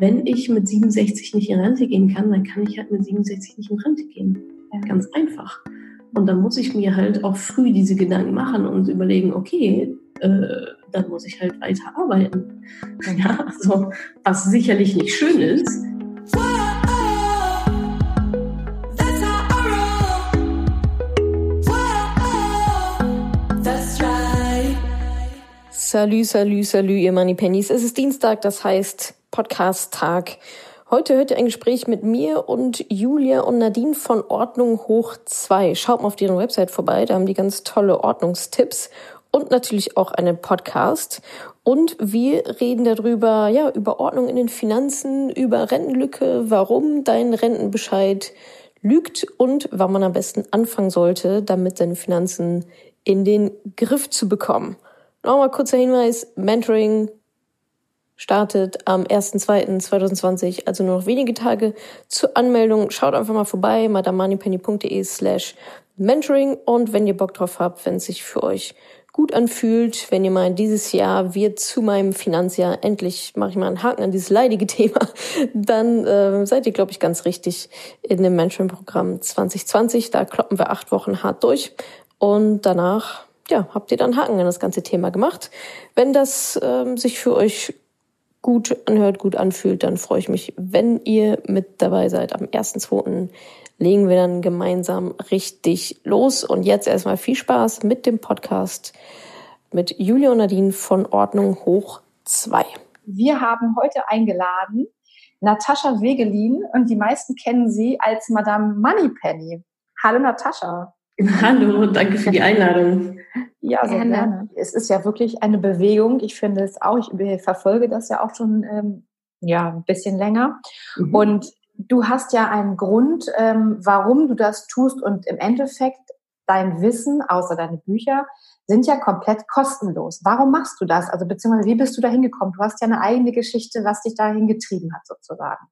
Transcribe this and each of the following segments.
wenn ich mit 67 nicht in Rente gehen kann, dann kann ich halt mit 67 nicht in Rente gehen. Ganz einfach. Und dann muss ich mir halt auch früh diese Gedanken machen und überlegen, okay, äh, dann muss ich halt weiter arbeiten. Ja, also, was sicherlich nicht schön ist. Salü, salü, salü, ihr Money Pennies. Es ist Dienstag, das heißt Podcast-Tag. Heute hört ihr ein Gespräch mit mir und Julia und Nadine von Ordnung Hoch 2. Schaut mal auf deren Website vorbei, da haben die ganz tolle Ordnungstipps und natürlich auch einen Podcast. Und wir reden darüber, ja, über Ordnung in den Finanzen, über Rentenlücke, warum dein Rentenbescheid lügt und wann man am besten anfangen sollte, damit seine Finanzen in den Griff zu bekommen. Nochmal kurzer Hinweis, Mentoring startet am 1.2.2020, also nur noch wenige Tage zur Anmeldung. Schaut einfach mal vorbei, madamoneypenny.de slash Mentoring und wenn ihr Bock drauf habt, wenn es sich für euch gut anfühlt, wenn ihr meint, dieses Jahr wird zu meinem Finanzjahr, endlich mache ich mal einen Haken an dieses leidige Thema, dann äh, seid ihr, glaube ich, ganz richtig in dem Mentoring-Programm 2020. Da kloppen wir acht Wochen hart durch und danach ja, habt ihr dann Haken an das ganze Thema gemacht. Wenn das ähm, sich für euch gut anhört, gut anfühlt, dann freue ich mich, wenn ihr mit dabei seid. Am 1.2. legen wir dann gemeinsam richtig los. Und jetzt erstmal viel Spaß mit dem Podcast mit Julia und Nadine von Ordnung Hoch 2. Wir haben heute eingeladen Natascha Wegelin und die meisten kennen sie als Madame Moneypenny. Hallo Natascha. Hallo, danke für die Einladung. Ja, sehr gerne. gerne. Es ist ja wirklich eine Bewegung. Ich finde es auch, ich verfolge das ja auch schon ähm, ja, ein bisschen länger. Mhm. Und du hast ja einen Grund, ähm, warum du das tust. Und im Endeffekt, dein Wissen, außer deine Bücher, sind ja komplett kostenlos. Warum machst du das? Also beziehungsweise wie bist du da hingekommen? Du hast ja eine eigene Geschichte, was dich dahin getrieben hat, sozusagen.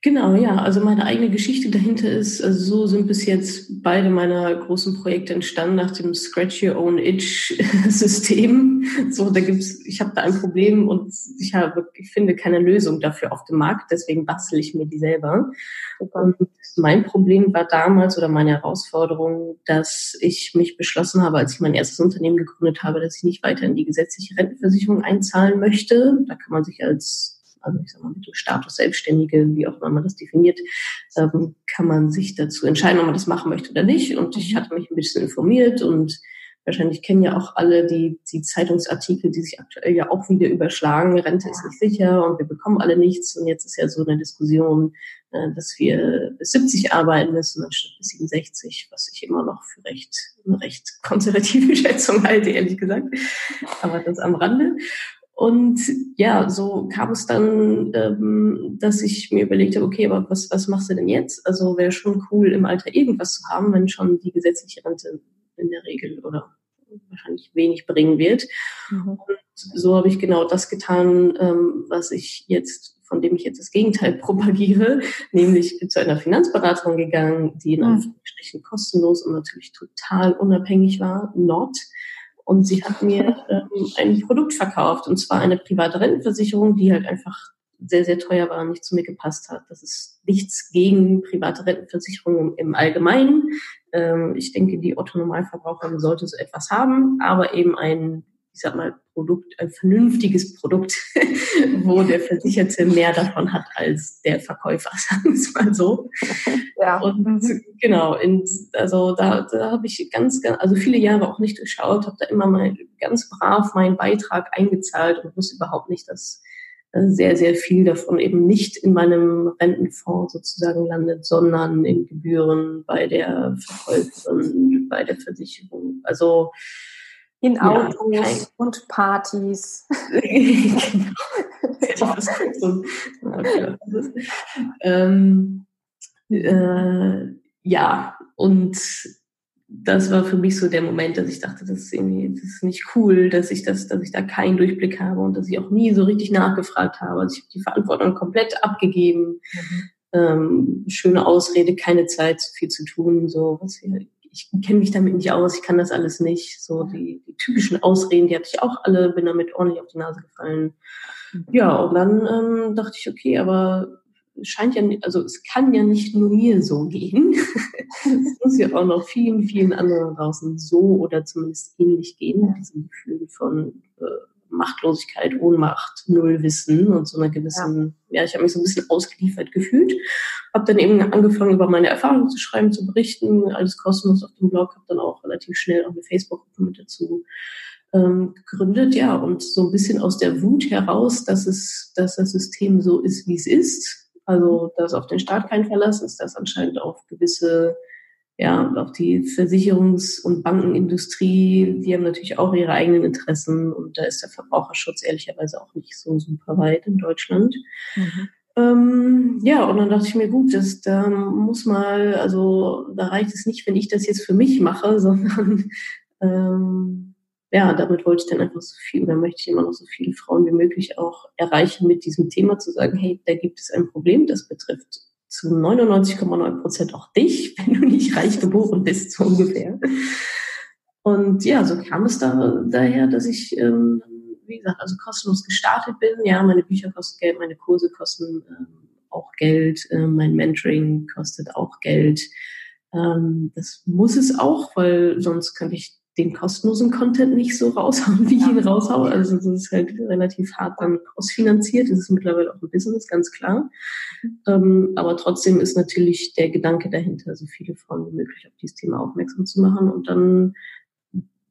Genau, ja. Also meine eigene Geschichte dahinter ist, also so sind bis jetzt beide meiner großen Projekte entstanden nach dem Scratch Your Own Itch System. So, da gibt's, ich habe da ein Problem und ich habe, ich finde keine Lösung dafür auf dem Markt, deswegen bastel ich mir die selber. Und mein Problem war damals oder meine Herausforderung, dass ich mich beschlossen habe, als ich mein erstes Unternehmen gegründet habe, dass ich nicht weiter in die gesetzliche Rentenversicherung einzahlen möchte. Da kann man sich als also ich sag mal mit dem Status Selbstständige, wie auch immer man das definiert, ähm, kann man sich dazu entscheiden, ob man das machen möchte oder nicht. Und ich hatte mich ein bisschen informiert und wahrscheinlich kennen ja auch alle die, die Zeitungsartikel, die sich aktuell ja auch wieder überschlagen. Rente ist nicht sicher und wir bekommen alle nichts. Und jetzt ist ja so eine Diskussion, äh, dass wir bis 70 arbeiten müssen anstatt bis 67, was ich immer noch für recht, eine recht konservative Schätzung halte, ehrlich gesagt. Aber das am Rande. Und ja, so kam es dann, ähm, dass ich mir überlegt habe, okay, aber was, was machst du denn jetzt? Also wäre schon cool, im Alter irgendwas zu haben, wenn schon die gesetzliche Rente in der Regel oder wahrscheinlich wenig bringen wird. Mhm. Und so habe ich genau das getan, ähm, was ich jetzt, von dem ich jetzt das Gegenteil propagiere, nämlich zu einer Finanzberatung gegangen, die in mhm. Anführungsstrichen kostenlos und natürlich total unabhängig war, Nord und sie hat mir ähm, ein Produkt verkauft, und zwar eine private Rentenversicherung, die halt einfach sehr, sehr teuer war und nicht zu mir gepasst hat. Das ist nichts gegen private Rentenversicherungen im Allgemeinen. Ähm, ich denke, die Otto-Normalverbraucherin sollte so etwas haben, aber eben ein ich sag mal, Produkt, ein vernünftiges Produkt, wo der Versicherte mehr davon hat als der Verkäufer, sagen wir es mal so. Ja. Und mhm. genau, in, also da, da habe ich ganz, ganz, also viele Jahre auch nicht geschaut, habe da immer mal ganz brav meinen Beitrag eingezahlt und wusste überhaupt nicht, dass äh, sehr, sehr viel davon eben nicht in meinem Rentenfonds sozusagen landet, sondern in Gebühren bei der Verkäuferin, bei der Versicherung. Also in Autos ja, und Partys. ähm, äh, ja, und das war für mich so der Moment, dass ich dachte, das ist irgendwie, das ist nicht cool, dass ich das, dass ich da keinen Durchblick habe und dass ich auch nie so richtig nachgefragt habe. Also ich habe die Verantwortung komplett abgegeben. Mhm. Ähm, schöne Ausrede, keine Zeit, viel zu tun, so was wir ich kenne mich damit nicht aus, ich kann das alles nicht. So die, die typischen Ausreden, die hatte ich auch alle, bin damit ordentlich auf die Nase gefallen. Ja, und dann ähm, dachte ich, okay, aber scheint ja, also es kann ja nicht nur mir so gehen. es muss ja auch noch vielen, vielen anderen draußen so oder zumindest ähnlich gehen, mit diesem Gefühl von äh, Machtlosigkeit, Ohnmacht, Nullwissen und so einer gewissen, ja, ja ich habe mich so ein bisschen ausgeliefert gefühlt. Habe dann eben angefangen, über meine Erfahrungen zu schreiben, zu berichten, alles kostenlos auf dem Blog, habe dann auch relativ schnell auch eine Facebook-Gruppe mit dazu ähm, gegründet, ja, und so ein bisschen aus der Wut heraus, dass es, dass das System so ist, wie es ist, also, dass auf den Staat kein Verlass ist, dass anscheinend auf gewisse, ja, auf die Versicherungs- und Bankenindustrie, die haben natürlich auch ihre eigenen Interessen und da ist der Verbraucherschutz ehrlicherweise auch nicht so super weit in Deutschland. Mhm. Ähm, ja, und dann dachte ich mir, gut, das, da muss mal, also da reicht es nicht, wenn ich das jetzt für mich mache, sondern ähm, ja, damit wollte ich dann einfach so viel oder möchte ich immer noch so viele Frauen wie möglich auch erreichen mit diesem Thema zu sagen, hey, da gibt es ein Problem, das betrifft zu 99,9 Prozent auch dich, wenn du nicht reich geboren bist, so ungefähr. Und ja, so kam es da, daher, dass ich, ähm, wie gesagt, also kostenlos gestartet bin. Ja, meine Bücher kosten Geld, meine Kurse kosten ähm, auch Geld, äh, mein Mentoring kostet auch Geld. Ähm, das muss es auch, weil sonst könnte ich den kostenlosen Content nicht so raushauen, wie ich ihn raushaue. Also das ist halt relativ hart dann ausfinanziert. Das ist mittlerweile auch ein Business, ganz klar. Ähm, aber trotzdem ist natürlich der Gedanke dahinter, so viele Frauen wie möglich auf dieses Thema aufmerksam zu machen und dann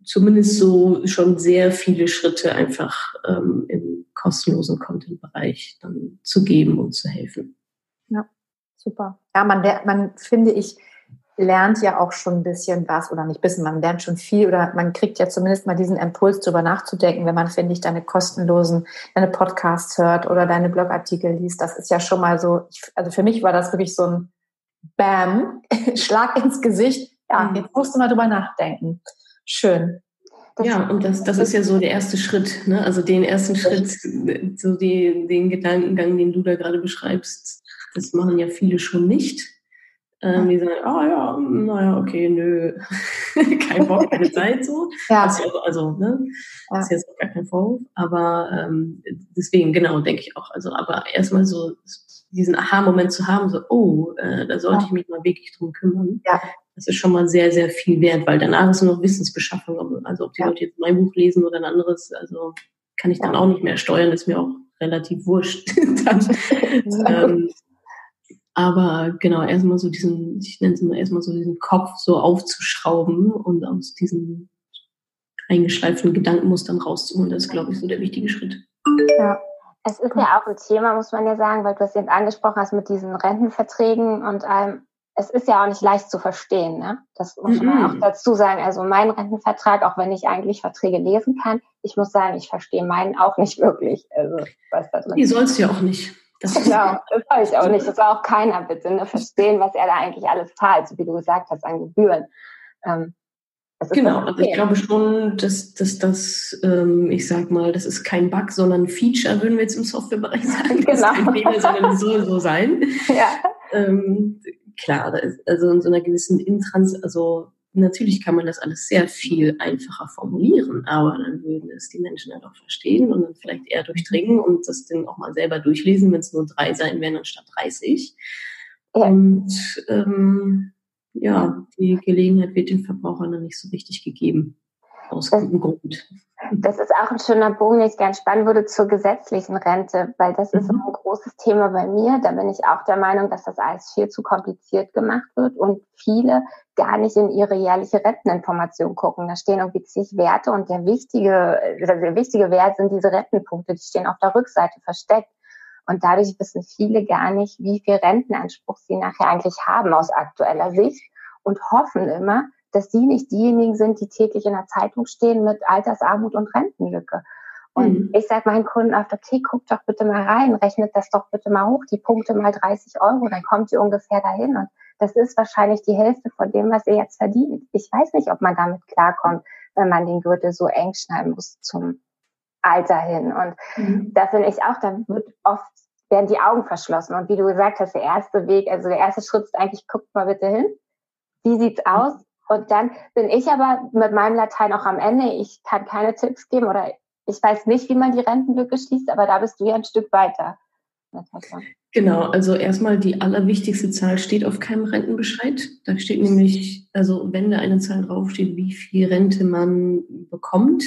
zumindest so schon sehr viele Schritte einfach ähm, im kostenlosen Content-Bereich dann zu geben und zu helfen. Ja, super. Ja, man, man finde ich, lernt ja auch schon ein bisschen was oder nicht bisschen, man lernt schon viel oder man kriegt ja zumindest mal diesen Impuls, darüber nachzudenken, wenn man, finde ich, deine kostenlosen, deine Podcasts hört oder deine Blogartikel liest. Das ist ja schon mal so, also für mich war das wirklich so ein Bam, Schlag ins Gesicht. Ja, mhm. jetzt musst du mal drüber nachdenken. Schön. ja, und das, das ist ja so der erste Schritt, ne? Also den ersten Schritt, so die, den Gedankengang, den du da gerade beschreibst, das machen ja viele schon nicht ähm, die sagen, ah ja, naja, okay, nö, kein Bock, keine Zeit so. Ja. Also, also ne, ja. ist jetzt auch gar kein Vorwurf, aber ähm, deswegen, genau, denke ich auch. Also, aber erstmal so diesen Aha-Moment zu haben, so, oh, äh, da sollte ja. ich mich mal wirklich drum kümmern. Ja. Das ist schon mal sehr, sehr viel wert, weil danach ist nur noch Wissensbeschaffung. Also ob die ja. Leute jetzt mein Buch lesen oder ein anderes, also kann ich dann auch nicht mehr steuern, ist mir auch relativ wurscht. dann, ähm, aber genau, erstmal so diesen, ich nenne es immer erstmal so diesen Kopf so aufzuschrauben und aus diesen eingeschleiften Gedankenmustern rauszuholen, das ist, glaube ich, so der wichtige Schritt. Ja. Es ist ja auch ein Thema, muss man ja sagen, weil du es jetzt angesprochen hast mit diesen Rentenverträgen und allem. Es ist ja auch nicht leicht zu verstehen, ne? Das muss man auch dazu sagen. Also mein Rentenvertrag, auch wenn ich eigentlich Verträge lesen kann, ich muss sagen, ich verstehe meinen auch nicht wirklich. Also, was da drin Ihr sollst ja auch nicht. Das genau, das soll ich auch nicht. Das soll auch keiner bitte ne? verstehen, was er da eigentlich alles zahlt, so wie du gesagt hast, an Gebühren. Ähm, genau, also ich glaube schon, dass, dass das, ähm, ich sag mal, das ist kein Bug, sondern ein Feature, würden wir jetzt im Softwarebereich sagen. Das genau. ist kein Fehler, sondern soll so sein. Ja. Ähm, klar, also in so einer gewissen Intrans, also Natürlich kann man das alles sehr viel einfacher formulieren, aber dann würden es die Menschen halt auch verstehen und dann vielleicht eher durchdringen und das Ding auch mal selber durchlesen, wenn es nur drei sein werden anstatt 30. Und ähm, ja, die Gelegenheit wird den Verbrauchern dann nicht so richtig gegeben. Aus gutem Grund. Das ist auch ein schöner Bogen, den ich gerne spannen würde zur gesetzlichen Rente, weil das mhm. ist ein großes Thema bei mir. Da bin ich auch der Meinung, dass das alles viel zu kompliziert gemacht wird und viele gar nicht in ihre jährliche Renteninformation gucken. Da stehen irgendwie zig Werte und der wichtige, der wichtige Wert sind diese Rentenpunkte, die stehen auf der Rückseite versteckt. Und dadurch wissen viele gar nicht, wie viel Rentenanspruch sie nachher eigentlich haben aus aktueller Sicht und hoffen immer, dass sie nicht diejenigen sind, die täglich in der Zeitung stehen mit Altersarmut und Rentenlücke. Und mhm. ich sage meinen Kunden oft, okay, guck doch bitte mal rein, rechnet das doch bitte mal hoch, die Punkte mal 30 Euro, dann kommt ihr ungefähr dahin. Und das ist wahrscheinlich die Hälfte von dem, was ihr jetzt verdient. Ich weiß nicht, ob man damit klarkommt, wenn man den Gürtel so eng schneiden muss zum Alter hin. Und mhm. da finde ich auch, da wird oft werden die Augen verschlossen. Und wie du gesagt hast, der erste Weg, also der erste Schritt ist eigentlich, guckt mal bitte hin. Wie sieht's aus? Und dann bin ich aber mit meinem Latein auch am Ende. Ich kann keine Tipps geben oder ich weiß nicht, wie man die Rentenlücke schließt, aber da bist du ja ein Stück weiter. Genau, also erstmal die allerwichtigste Zahl steht auf keinem Rentenbescheid. Da steht nämlich, also wenn da eine Zahl draufsteht, wie viel Rente man bekommt,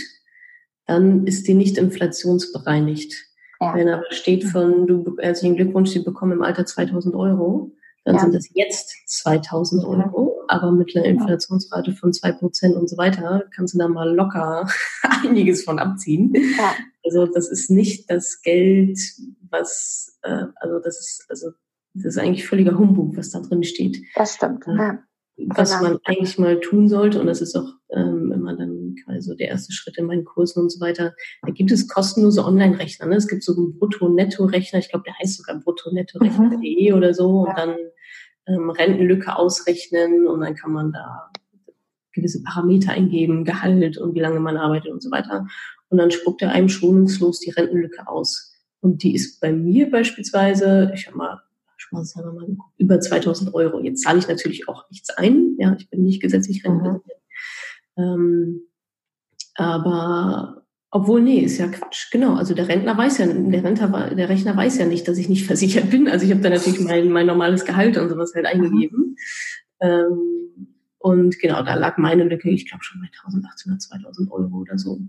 dann ist die nicht inflationsbereinigt. Ja. Wenn aber steht von, du herzlichen Glückwunsch, Sie bekommen im Alter 2000 Euro, dann ja. sind das jetzt 2000 Euro, aber mit einer Inflationsrate von zwei Prozent und so weiter kannst du da mal locker einiges von abziehen. Ja. Also das ist nicht das Geld, was, äh, also das ist, also das ist eigentlich völliger Humbug, was da drin steht. Das stimmt. Ja was genau. man eigentlich mal tun sollte. Und das ist auch ähm, immer dann quasi so der erste Schritt in meinen Kursen und so weiter. Da gibt es kostenlose Online-Rechner. Ne? Es gibt so einen Brutto-Netto-Rechner. Ich glaube, der heißt sogar brutto-netto-rechner.de mhm. oder so. Und dann ähm, Rentenlücke ausrechnen und dann kann man da gewisse Parameter eingeben, Gehalt und wie lange man arbeitet und so weiter. Und dann spuckt er einem schonungslos die Rentenlücke aus. Und die ist bei mir beispielsweise, ich habe mal Spaß haben wir mal über 2000 Euro. Jetzt zahle ich natürlich auch nichts ein. Ja, ich bin nicht gesetzlich rentenversichert. Mhm. Ähm, aber obwohl, nee, ist ja Quatsch. Genau. Also der Rentner weiß ja, der Rentner, der Rechner weiß ja nicht, dass ich nicht versichert bin. Also ich habe da natürlich mein, mein normales Gehalt und sowas halt eingegeben. Mhm. Ähm, und genau, da lag meine Lücke, ich glaube schon bei 1800, 2000 Euro oder so.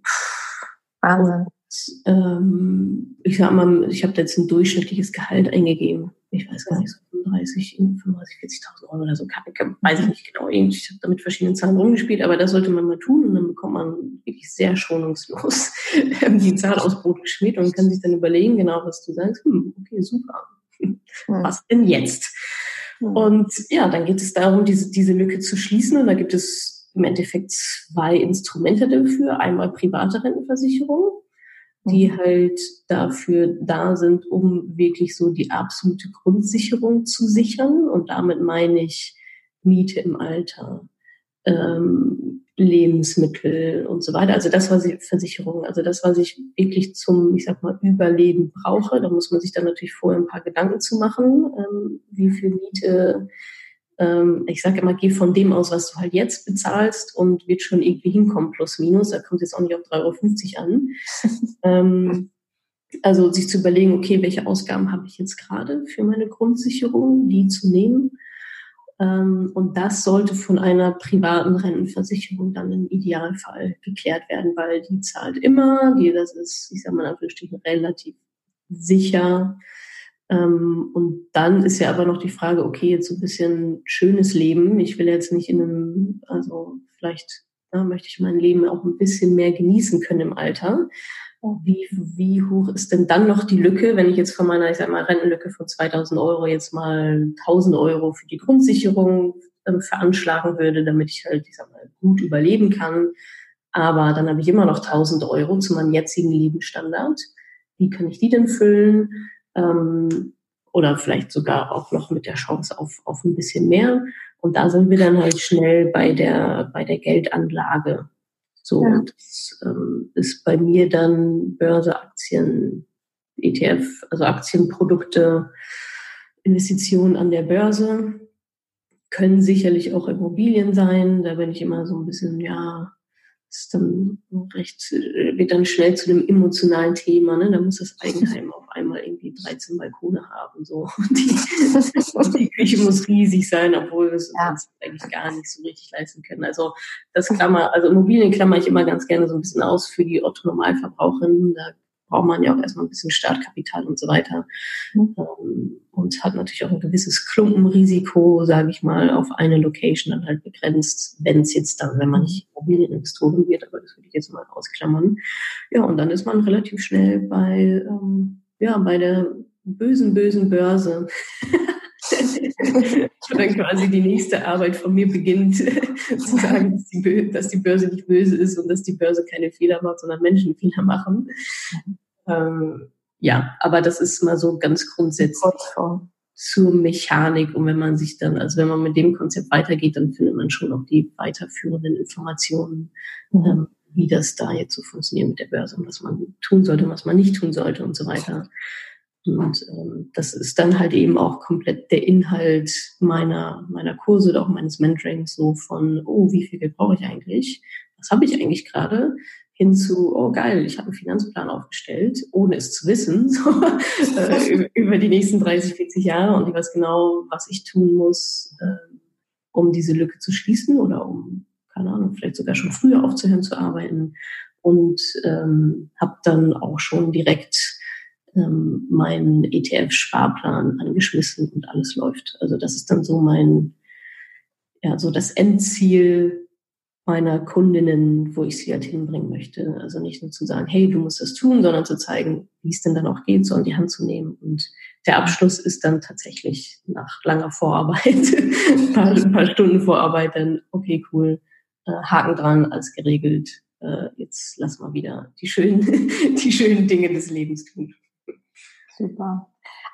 Wahnsinn. Und, ähm, ich sag mal, ich habe jetzt ein durchschnittliches Gehalt eingegeben ich weiß gar nicht, so 35, 35, 40.000 Euro oder so, weiß ich nicht genau. Ich habe da mit verschiedenen Zahlen rumgespielt, aber das sollte man mal tun und dann bekommt man wirklich sehr schonungslos die Zahl aus Brot geschmiert und kann sich dann überlegen, genau was du sagst. Hm, okay, super. Was denn jetzt? Und ja, dann geht es darum, diese, diese Lücke zu schließen und da gibt es im Endeffekt zwei Instrumente dafür. Einmal private Rentenversicherung die mhm. halt dafür da sind, um wirklich so die absolute Grundsicherung zu sichern. Und damit meine ich Miete im Alter, ähm, Lebensmittel und so weiter. Also das war Versicherung, also das, was ich wirklich zum, ich sag mal, Überleben brauche. Da muss man sich dann natürlich vorher ein paar Gedanken zu machen, ähm, wie viel Miete ähm, ich sage immer, geh von dem aus, was du halt jetzt bezahlst und wird schon irgendwie hinkommen, plus minus. Da kommt jetzt auch nicht auf 3,50 Euro an. ähm, also sich zu überlegen, okay, welche Ausgaben habe ich jetzt gerade für meine Grundsicherung, die zu nehmen. Ähm, und das sollte von einer privaten Rentenversicherung dann im Idealfall geklärt werden, weil die zahlt immer, die, das ist, ich sage mal, relativ sicher und dann ist ja aber noch die Frage, okay, jetzt so ein bisschen schönes Leben. Ich will jetzt nicht in einem, also vielleicht ja, möchte ich mein Leben auch ein bisschen mehr genießen können im Alter. Wie, wie hoch ist denn dann noch die Lücke, wenn ich jetzt von meiner, ich sag mal, Rentenlücke von 2000 Euro jetzt mal 1000 Euro für die Grundsicherung ähm, veranschlagen würde, damit ich halt, ich sag mal, gut überleben kann. Aber dann habe ich immer noch 1000 Euro zu meinem jetzigen Lebensstandard. Wie kann ich die denn füllen? Ähm, oder vielleicht sogar auch noch mit der Chance auf, auf ein bisschen mehr. Und da sind wir dann halt schnell bei der, bei der Geldanlage. So, ja. das ähm, ist bei mir dann Börse, Aktien, ETF, also Aktienprodukte, Investitionen an der Börse, können sicherlich auch Immobilien sein. Da bin ich immer so ein bisschen, ja, ist dann recht, wird dann schnell zu einem emotionalen Thema. Ne? Da muss das Eigenheim auf einmal irgendwie 13 Balkone haben. So. Die, die Küche muss riesig sein, obwohl wir es ja. uns eigentlich gar nicht so richtig leisten können. Also das Klammer, also Immobilien klammer ich immer ganz gerne so ein bisschen aus für die Otto-Normalverbraucherinnen. Da braucht man ja auch erstmal ein bisschen Startkapital und so weiter. Mhm. Ähm, und hat natürlich auch ein gewisses Klumpenrisiko, sage ich mal, auf eine Location dann halt begrenzt, wenn es jetzt dann, wenn man nicht Immobilieninvestoren wird, aber das würde ich jetzt mal ausklammern. Ja, und dann ist man relativ schnell bei, ähm, ja, bei der bösen, bösen Börse. dann quasi die nächste Arbeit von mir beginnt, zu sagen, dass die, dass die, Börse nicht böse ist und dass die Börse keine Fehler macht, sondern Menschen Fehler machen. Ähm, ja, aber das ist mal so ganz grundsätzlich zur Mechanik. Und wenn man sich dann, also wenn man mit dem Konzept weitergeht, dann findet man schon auch die weiterführenden Informationen, mhm. ähm, wie das da jetzt so funktioniert mit der Börse und was man tun sollte, was man nicht tun sollte und so weiter. Und ähm, das ist dann halt eben auch komplett der Inhalt meiner, meiner Kurse oder auch meines Mentorings, so von, oh, wie viel Geld brauche ich eigentlich? Was habe ich eigentlich gerade? Hin zu, oh geil, ich habe einen Finanzplan aufgestellt, ohne es zu wissen, so, äh, über die nächsten 30, 40 Jahre und ich weiß genau, was ich tun muss, äh, um diese Lücke zu schließen oder um, keine Ahnung, vielleicht sogar schon früher aufzuhören zu arbeiten. Und ähm, habe dann auch schon direkt ähm, meinen ETF-Sparplan angeschmissen und alles läuft. Also das ist dann so mein, ja, so das Endziel meiner Kundinnen, wo ich sie halt hinbringen möchte. Also nicht nur zu sagen, hey, du musst das tun, sondern zu zeigen, wie es denn dann auch geht, so in die Hand zu nehmen. Und der Abschluss ist dann tatsächlich nach langer Vorarbeit, ein, paar, ein paar Stunden Vorarbeit, dann, okay, cool, äh, Haken dran, als geregelt. Äh, jetzt lass mal wieder die schönen, die schönen Dinge des Lebens tun. Super.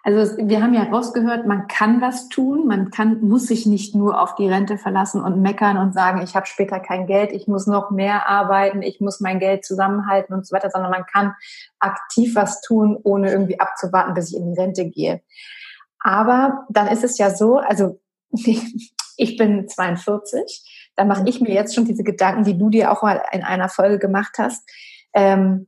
Also wir haben ja rausgehört, man kann was tun, man kann, muss sich nicht nur auf die Rente verlassen und meckern und sagen, ich habe später kein Geld, ich muss noch mehr arbeiten, ich muss mein Geld zusammenhalten und so weiter, sondern man kann aktiv was tun, ohne irgendwie abzuwarten, bis ich in die Rente gehe. Aber dann ist es ja so, also ich bin 42, da mache ich mir jetzt schon diese Gedanken, die du dir auch mal in einer Folge gemacht hast. Ähm,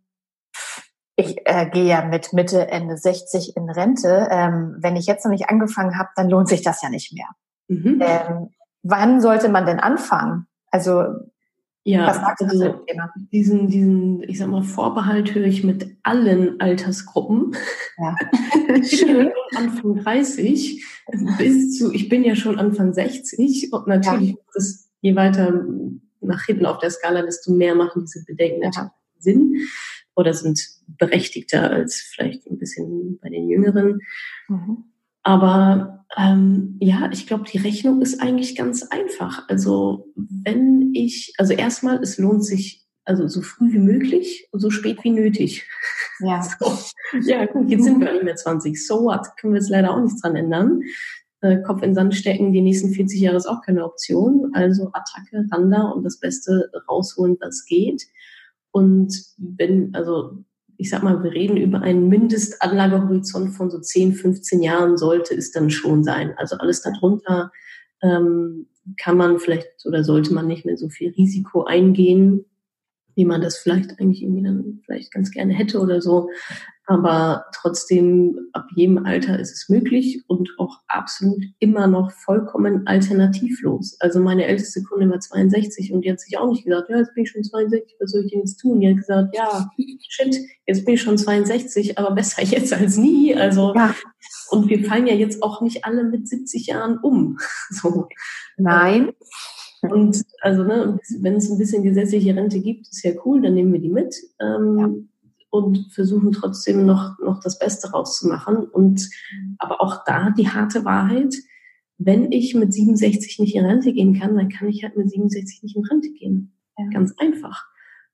ich äh, gehe ja mit Mitte, Ende 60 in Rente. Ähm, wenn ich jetzt noch nicht angefangen habe, dann lohnt sich das ja nicht mehr. Mhm. Ähm, wann sollte man denn anfangen? Also ja, was sagst also du Thema? Diesen, diesen, ich sag mal, Vorbehalt höre ich mit allen Altersgruppen. Ja. Schön. Anfang 30 bis zu, ich bin ja schon Anfang 60 und natürlich ja. das je weiter nach hinten auf der Skala, desto mehr machen diese Bedenken ja. Sinn oder sind berechtigter als vielleicht ein bisschen bei den Jüngeren. Mhm. Aber ähm, ja, ich glaube, die Rechnung ist eigentlich ganz einfach. Also wenn ich, also erstmal, es lohnt sich also so früh wie möglich und so spät wie nötig. Ja. So. Ja, gut, jetzt sind wir nicht mehr 20. So what? Können wir jetzt leider auch nichts dran ändern. Äh, Kopf in Sand stecken, die nächsten 40 Jahre ist auch keine Option. Also Attacke, Randa und das Beste rausholen, was geht. Und wenn, also ich sag mal, wir reden über einen Mindestanlagehorizont von so 10, 15 Jahren sollte es dann schon sein. Also alles darunter ähm, kann man vielleicht oder sollte man nicht mehr so viel Risiko eingehen, wie man das vielleicht eigentlich irgendwie dann vielleicht ganz gerne hätte oder so. Aber trotzdem, ab jedem Alter ist es möglich und auch absolut immer noch vollkommen alternativlos. Also meine älteste Kundin war 62 und die hat sich auch nicht gesagt, ja, jetzt bin ich schon 62, was soll ich denn jetzt tun? Die hat gesagt, ja, shit, jetzt bin ich schon 62, aber besser jetzt als nie. Also, ja. und wir fallen ja jetzt auch nicht alle mit 70 Jahren um. So. Nein. Und also, ne, wenn es ein bisschen gesetzliche Rente gibt, ist ja cool, dann nehmen wir die mit. Ähm, ja und versuchen trotzdem noch, noch das Beste rauszumachen. Und aber auch da die harte Wahrheit, wenn ich mit 67 nicht in Rente gehen kann, dann kann ich halt mit 67 nicht in Rente gehen. Ja. Ganz einfach.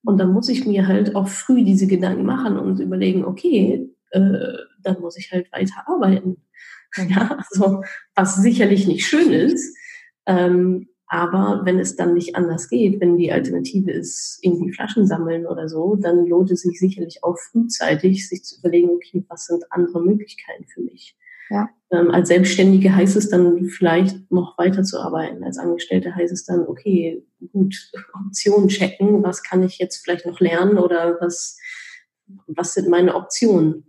Und dann muss ich mir halt auch früh diese Gedanken machen und überlegen, okay, äh, dann muss ich halt weiter arbeiten. Ja, also, was sicherlich nicht schön ist, ähm, aber wenn es dann nicht anders geht, wenn die Alternative ist, irgendwie Flaschen sammeln oder so, dann lohnt es sich sicherlich auch frühzeitig, sich zu überlegen, okay, was sind andere Möglichkeiten für mich? Ja. Ähm, als Selbstständige heißt es dann vielleicht noch weiter zu arbeiten. Als Angestellte heißt es dann, okay, gut, Optionen checken, was kann ich jetzt vielleicht noch lernen oder was, was sind meine Optionen?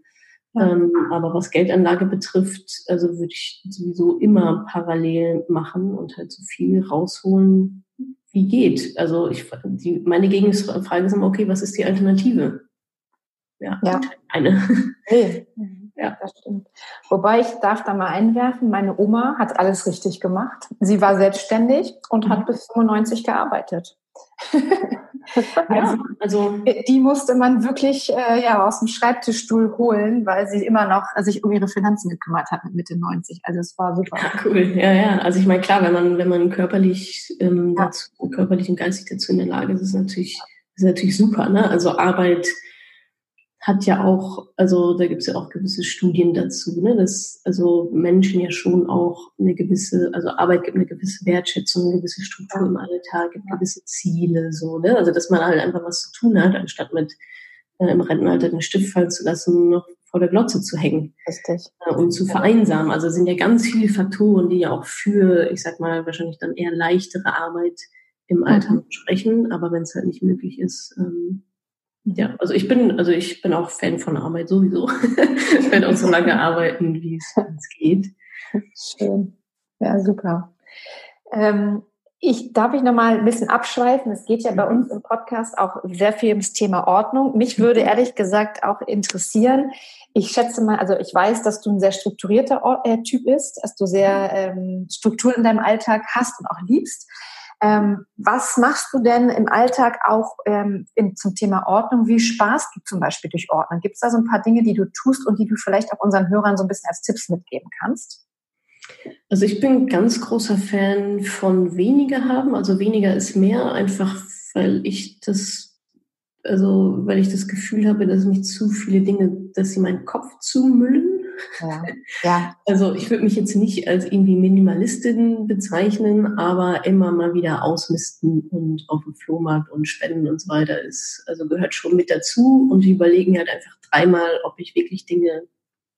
Ähm, aber was Geldanlage betrifft, also würde ich sowieso immer parallel machen und halt so viel rausholen, wie geht. Also ich, die, meine Gegenfrage ist immer, okay, was ist die Alternative? Ja, ja. eine. Nee. Ja, das stimmt. Wobei ich darf da mal einwerfen, meine Oma hat alles richtig gemacht. Sie war selbstständig und mhm. hat bis 95 gearbeitet. also, also, die musste man wirklich äh, ja aus dem Schreibtischstuhl holen, weil sie immer noch äh, sich um ihre Finanzen gekümmert hat mit Mitte 90. Also es war super. Ja, cool, ja, ja. Also ich meine, klar, wenn man, wenn man körperlich, ähm, ja. dazu, körperlich und geistig dazu in der Lage ist, ist natürlich, ist natürlich super, ne? Also Arbeit hat ja auch, also da gibt es ja auch gewisse Studien dazu, ne, dass also Menschen ja schon auch eine gewisse, also Arbeit gibt eine gewisse Wertschätzung, eine gewisse Struktur im Alltag, gibt gewisse Ziele, so, ne? Also dass man halt einfach was zu tun hat, anstatt mit äh, im Rentenalter den Stift fallen zu lassen, noch vor der Glotze zu hängen. Richtig. Äh, und zu vereinsamen. Also sind ja ganz viele Faktoren, die ja auch für, ich sag mal, wahrscheinlich dann eher leichtere Arbeit im Alltag mhm. sprechen. Aber wenn es halt nicht möglich ist, ähm, ja, also ich bin, also ich bin auch Fan von Arbeit sowieso. ich werde auch so lange arbeiten, wie es geht. Schön. Ja, super. Ähm, ich darf ich noch mal ein bisschen abschweifen. Es geht ja bei uns im Podcast auch sehr viel ums Thema Ordnung. Mich würde mhm. ehrlich gesagt auch interessieren. Ich schätze mal, also ich weiß, dass du ein sehr strukturierter äh, Typ bist, dass du sehr ähm, Strukturen in deinem Alltag hast und auch liebst. Ähm, was machst du denn im Alltag auch ähm, in, zum Thema Ordnung? Wie sparst du zum Beispiel durch Ordnung? Gibt es da so ein paar Dinge, die du tust und die du vielleicht auch unseren Hörern so ein bisschen als Tipps mitgeben kannst? Also ich bin ganz großer Fan von weniger haben. Also weniger ist mehr, einfach weil ich das, also weil ich das Gefühl habe, dass mich zu viele Dinge, dass sie meinen Kopf zumüllen ja. ja. Also ich würde mich jetzt nicht als irgendwie Minimalistin bezeichnen, aber immer mal wieder ausmisten und auf dem Flohmarkt und spenden und so weiter ist, also gehört schon mit dazu und die überlegen halt einfach dreimal, ob ich wirklich Dinge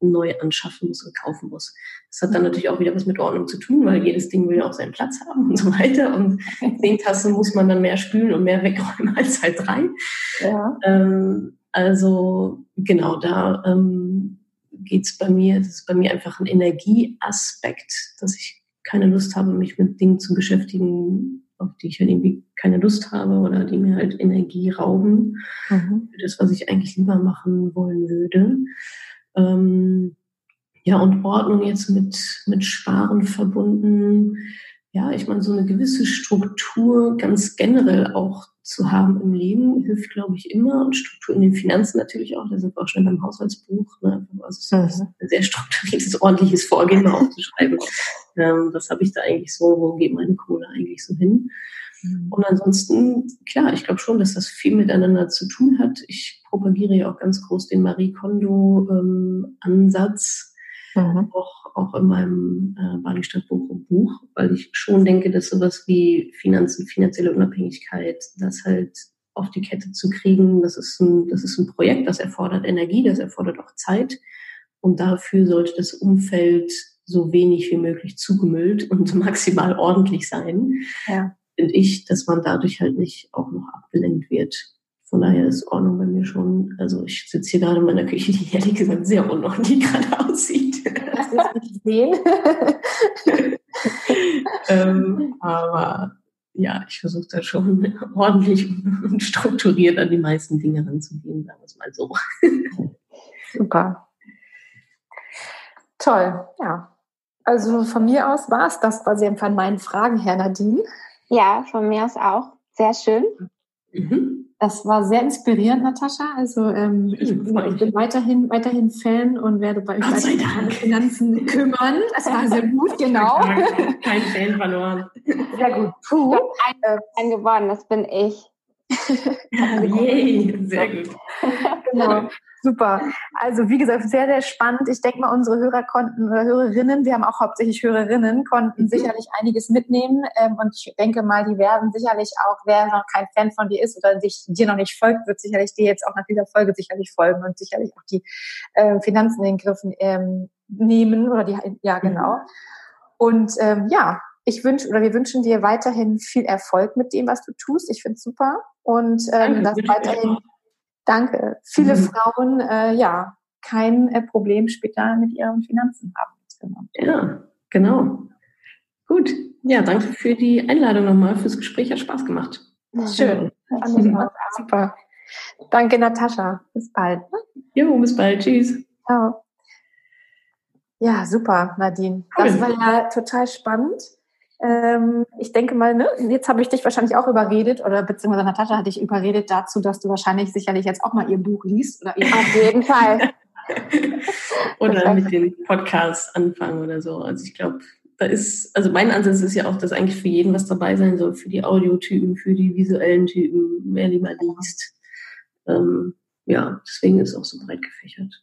neu anschaffen muss und kaufen muss. Das hat dann natürlich auch wieder was mit Ordnung zu tun, weil jedes Ding will ja auch seinen Platz haben und so weiter. Und zehn Tassen muss man dann mehr spülen und mehr wegräumen als halt drei. Ja. Ähm, also genau da ähm, geht es bei mir, das ist bei mir einfach ein Energieaspekt, dass ich keine Lust habe, mich mit Dingen zu beschäftigen, auf die ich halt irgendwie keine Lust habe oder die mir halt Energie rauben. Mhm. Für das, was ich eigentlich lieber machen wollen würde. Ähm, ja, und Ordnung jetzt mit, mit Sparen verbunden. Ja, ich meine, so eine gewisse Struktur ganz generell auch zu haben im Leben hilft, glaube ich, immer. Und Struktur in den Finanzen natürlich auch. Da sind wir auch schon beim Haushaltsbuch. Ne? Also ein sehr strukturiertes, ordentliches Vorgehen mal aufzuschreiben. ähm, was habe ich da eigentlich so? Wo geht meine Kohle eigentlich so hin? Mhm. Und ansonsten, klar, ich glaube schon, dass das viel miteinander zu tun hat. Ich propagiere ja auch ganz groß den Marie Kondo-Ansatz. Ähm, mhm. auch, auch in meinem äh, Bali Stadtbuch und Buch, weil ich schon denke, dass sowas wie Finanzen, finanzielle Unabhängigkeit, das halt auf die Kette zu kriegen, das ist ein, das ist ein Projekt, das erfordert Energie, das erfordert auch Zeit. Und dafür sollte das Umfeld so wenig wie möglich zugemüllt und maximal ordentlich sein. Ja. Finde ich, dass man dadurch halt nicht auch noch abgelenkt wird. Von daher ist Ordnung bei mir schon, also ich sitze hier gerade in meiner Küche, die ehrlich gesagt sehr unordentlich gerade aussieht. Das ist nicht sehen. ähm, aber ja, ich versuche da schon ordentlich und strukturiert an die meisten Dinge ranzugehen, sagen wir es mal so. Super. Toll, ja. Also von mir aus war es das quasi von meinen Fragen, Herr Nadine. Ja, von mir aus auch. Sehr schön. Mhm. Das war sehr inspirierend, Natascha. Also ähm, ich, ich, bin weiterhin, weiterhin Fan und werde bei euch weiter um Finanzen kümmern. Das war sehr gut, genau. Kein Fan verloren. Sehr gut. Puh. Ein, ein gewonnen, das bin ich. Yay, sehr gut. Genau. Super. Also wie gesagt, sehr, sehr spannend. Ich denke mal, unsere Hörer konnten oder Hörerinnen, wir haben auch hauptsächlich Hörerinnen, konnten mhm. sicherlich einiges mitnehmen. Ähm, und ich denke mal, die werden sicherlich auch, wer noch kein Fan von dir ist oder sich dir noch nicht folgt, wird sicherlich dir jetzt auch nach dieser Folge sicherlich folgen und sicherlich auch die äh, Finanzen in den Griffen ähm, nehmen oder die, ja mhm. genau. Und ähm, ja, ich wünsche oder wir wünschen dir weiterhin viel Erfolg mit dem, was du tust. Ich finde es super und ähm, dass weiterhin Danke. Viele mhm. Frauen, äh, ja, kein äh, Problem später mit ihren Finanzen haben. Genau. Ja, genau. Gut. Ja, danke für die Einladung nochmal, fürs Gespräch. Hat Spaß gemacht. Schön. Mhm. Super. Danke, Natascha. Bis bald. Jo, bis bald. Tschüss. Ciao. Ja, super, Nadine. Das war ja total spannend. Ähm, ich denke mal, ne, jetzt habe ich dich wahrscheinlich auch überredet oder beziehungsweise Natascha hat dich überredet dazu, dass du wahrscheinlich sicherlich jetzt auch mal ihr Buch liest. Oder ihr Auf jeden Fall. oder mit dem Podcast anfangen oder so. Also ich glaube, da ist, also mein Ansatz ist ja auch, dass eigentlich für jeden was dabei sein soll, für die Audiotypen, für die visuellen Typen, wer lieber liest. Ähm, ja, deswegen ist es auch so breit gefächert.